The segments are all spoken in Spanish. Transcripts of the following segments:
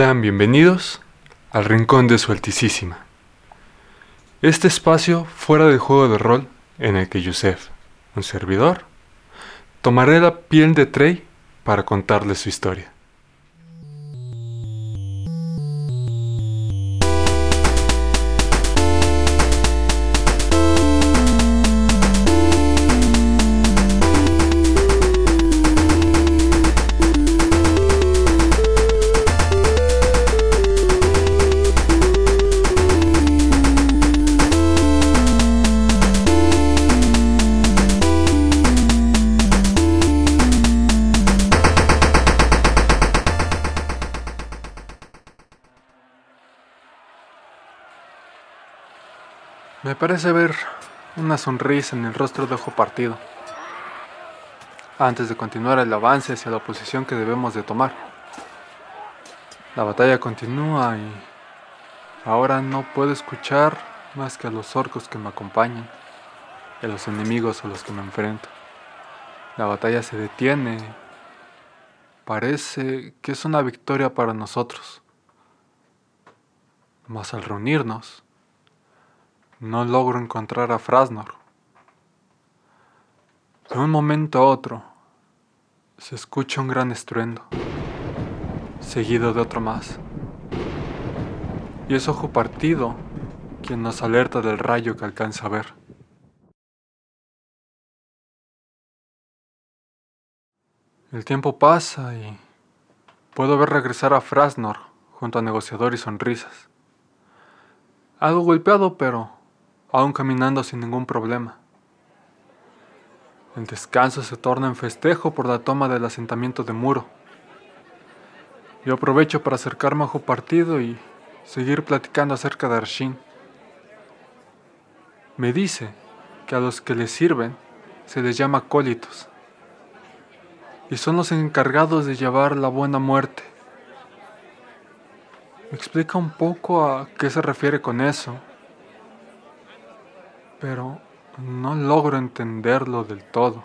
Sean bienvenidos al Rincón de Su Altísima. Este espacio fuera del juego de rol en el que Yusef, un servidor, tomaré la piel de Trey para contarles su historia. Me parece ver una sonrisa en el rostro de Ojo Partido. Antes de continuar el avance hacia la posición que debemos de tomar. La batalla continúa y ahora no puedo escuchar más que a los orcos que me acompañan a los enemigos a los que me enfrento. La batalla se detiene. Parece que es una victoria para nosotros. Mas al reunirnos, no logro encontrar a Frasnor. De un momento a otro, se escucha un gran estruendo, seguido de otro más. Y es Ojo Partido quien nos alerta del rayo que alcanza a ver. El tiempo pasa y puedo ver regresar a Frasnor junto a negociador y sonrisas. Algo golpeado, pero aún caminando sin ningún problema. El descanso se torna en festejo por la toma del asentamiento de Muro. Yo aprovecho para acercarme a Ojo Partido y seguir platicando acerca de Arshin. Me dice que a los que le sirven se les llama acólitos y son los encargados de llevar la buena muerte. Me explica un poco a qué se refiere con eso pero no logro entenderlo del todo.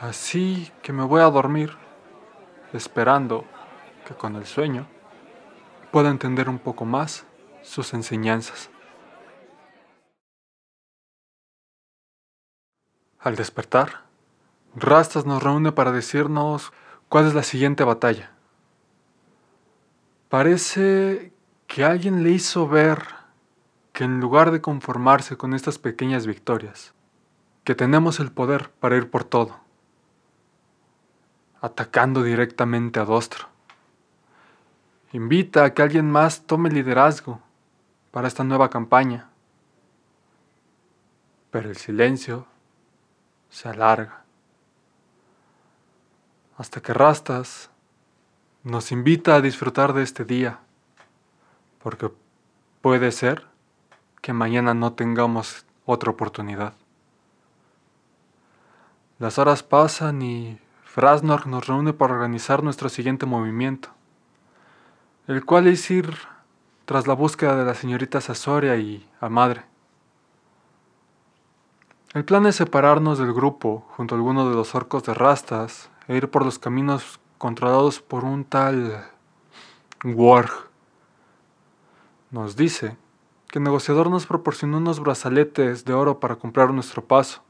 Así que me voy a dormir, esperando que con el sueño pueda entender un poco más sus enseñanzas. Al despertar, Rastas nos reúne para decirnos cuál es la siguiente batalla. Parece que alguien le hizo ver que en lugar de conformarse con estas pequeñas victorias, que tenemos el poder para ir por todo, atacando directamente a Dostro. Invita a que alguien más tome liderazgo para esta nueva campaña. Pero el silencio se alarga. Hasta que Rastas nos invita a disfrutar de este día, porque puede ser que mañana no tengamos otra oportunidad. Las horas pasan y Frasnor nos reúne para organizar nuestro siguiente movimiento, el cual es ir tras la búsqueda de la señorita Sasoria y a madre. El plan es separarnos del grupo junto a alguno de los orcos de rastas e ir por los caminos controlados por un tal Warg. Nos dice que el negociador nos proporcionó unos brazaletes de oro para comprar nuestro paso.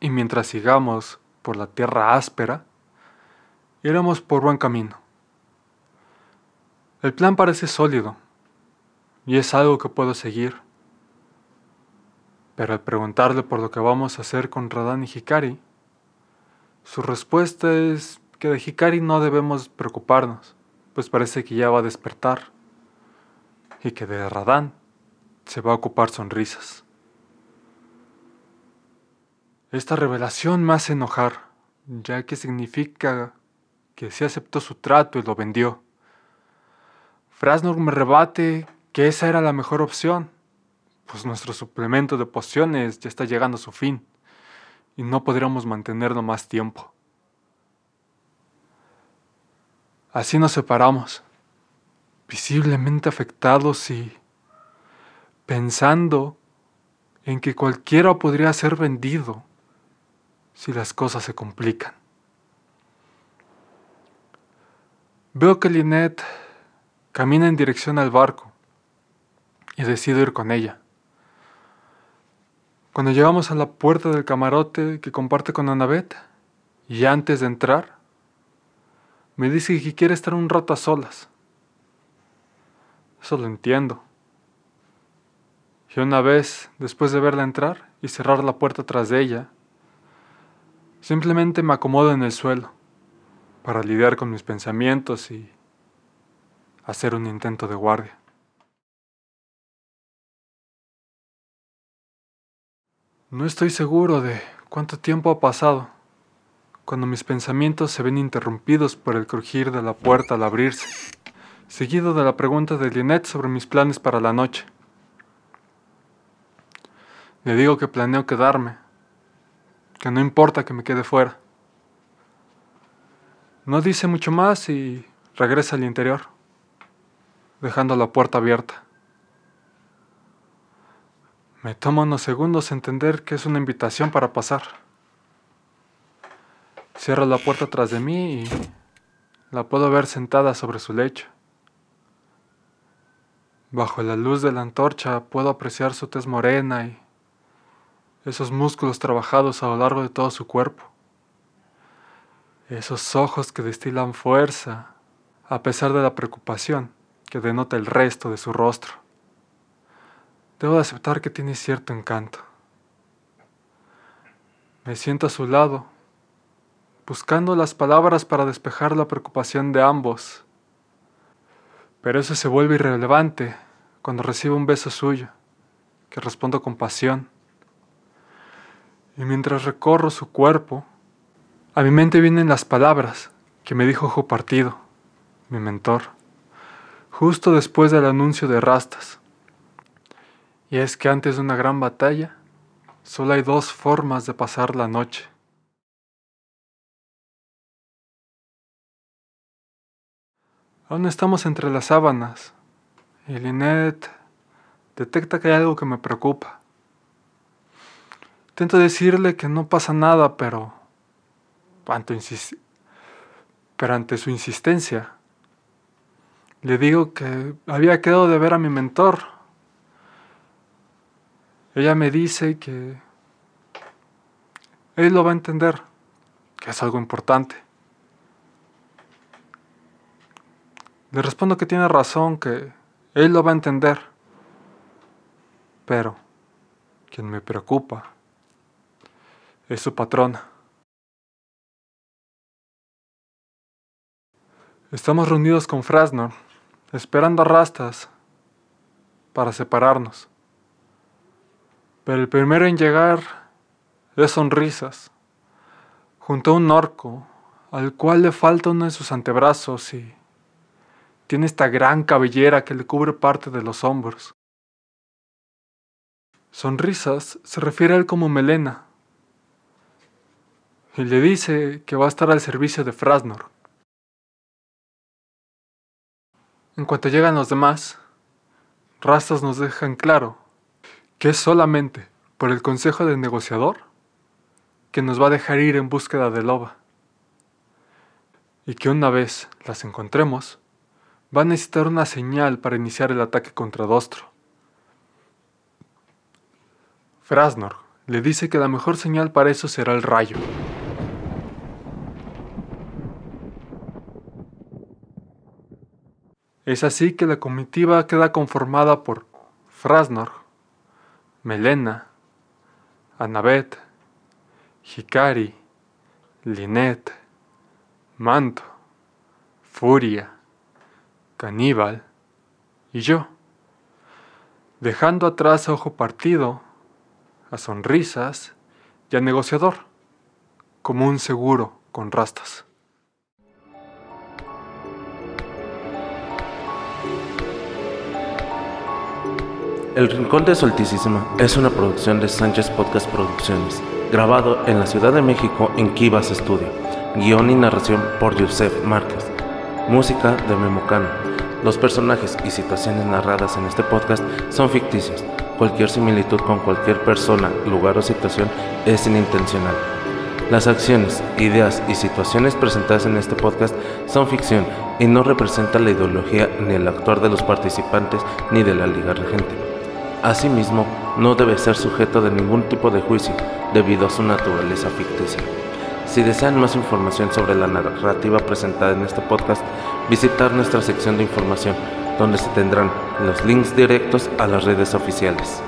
Y mientras sigamos por la tierra áspera, iremos por buen camino. El plan parece sólido y es algo que puedo seguir. Pero al preguntarle por lo que vamos a hacer con Radán y Hikari, su respuesta es que de Hikari no debemos preocuparnos, pues parece que ya va a despertar y que de Radán se va a ocupar sonrisas. Esta revelación me hace enojar, ya que significa que se aceptó su trato y lo vendió. Frasnor me rebate que esa era la mejor opción, pues nuestro suplemento de pociones ya está llegando a su fin y no podríamos mantenerlo más tiempo. Así nos separamos visiblemente afectados y pensando en que cualquiera podría ser vendido si las cosas se complican. Veo que Lynette camina en dirección al barco y decido ir con ella. Cuando llegamos a la puerta del camarote que comparte con Annabeth, y antes de entrar, me dice que quiere estar un rato a solas. Eso lo entiendo. Y una vez, después de verla entrar y cerrar la puerta tras de ella, simplemente me acomodo en el suelo para lidiar con mis pensamientos y hacer un intento de guardia. No estoy seguro de cuánto tiempo ha pasado cuando mis pensamientos se ven interrumpidos por el crujir de la puerta al abrirse, seguido de la pregunta de Lynette sobre mis planes para la noche. Le digo que planeo quedarme, que no importa que me quede fuera. No dice mucho más y regresa al interior, dejando la puerta abierta. Me toma unos segundos entender que es una invitación para pasar. Cierro la puerta tras de mí y la puedo ver sentada sobre su lecho. Bajo la luz de la antorcha puedo apreciar su tez morena y esos músculos trabajados a lo largo de todo su cuerpo. Esos ojos que destilan fuerza a pesar de la preocupación que denota el resto de su rostro. Debo de aceptar que tiene cierto encanto. Me siento a su lado, buscando las palabras para despejar la preocupación de ambos. Pero eso se vuelve irrelevante cuando recibo un beso suyo, que respondo con pasión. Y mientras recorro su cuerpo, a mi mente vienen las palabras que me dijo Ojo Partido, mi mentor, justo después del anuncio de Rastas. Y es que antes de una gran batalla, solo hay dos formas de pasar la noche. Aún estamos entre las sábanas y Lynette detecta que hay algo que me preocupa. Intento decirle que no pasa nada, pero ante, pero ante su insistencia, le digo que había quedado de ver a mi mentor ella me dice que él lo va a entender, que es algo importante. Le respondo que tiene razón, que él lo va a entender. Pero quien me preocupa es su patrona. Estamos reunidos con Frasnor, esperando a Rastas para separarnos. Pero el primero en llegar es sonrisas, junto a un orco, al cual le falta uno de sus antebrazos y tiene esta gran cabellera que le cubre parte de los hombros. Sonrisas se refiere a él como Melena y le dice que va a estar al servicio de Frasnor. En cuanto llegan los demás, Rastas nos dejan claro que es solamente por el consejo del negociador que nos va a dejar ir en búsqueda de loba. Y que una vez las encontremos, va a necesitar una señal para iniciar el ataque contra Dostro. Frasnor le dice que la mejor señal para eso será el rayo. Es así que la comitiva queda conformada por Frasnor, Melena, Annabeth, Hikari, Linet, Manto, Furia, Caníbal y yo, dejando atrás a Ojo Partido, a Sonrisas y a Negociador, como un seguro con rastas. El Rincón de Solticísima es una producción de Sánchez Podcast Producciones, grabado en la Ciudad de México en Kivas Studio. Guión y narración por Yusef Márquez. Música de Memocano. Los personajes y situaciones narradas en este podcast son ficticios. Cualquier similitud con cualquier persona, lugar o situación es inintencional. Las acciones, ideas y situaciones presentadas en este podcast son ficción y no representan la ideología ni el actuar de los participantes ni de la liga regente. Asimismo, no debe ser sujeto de ningún tipo de juicio debido a su naturaleza ficticia. Si desean más información sobre la narrativa presentada en este podcast, visitar nuestra sección de información, donde se tendrán los links directos a las redes oficiales.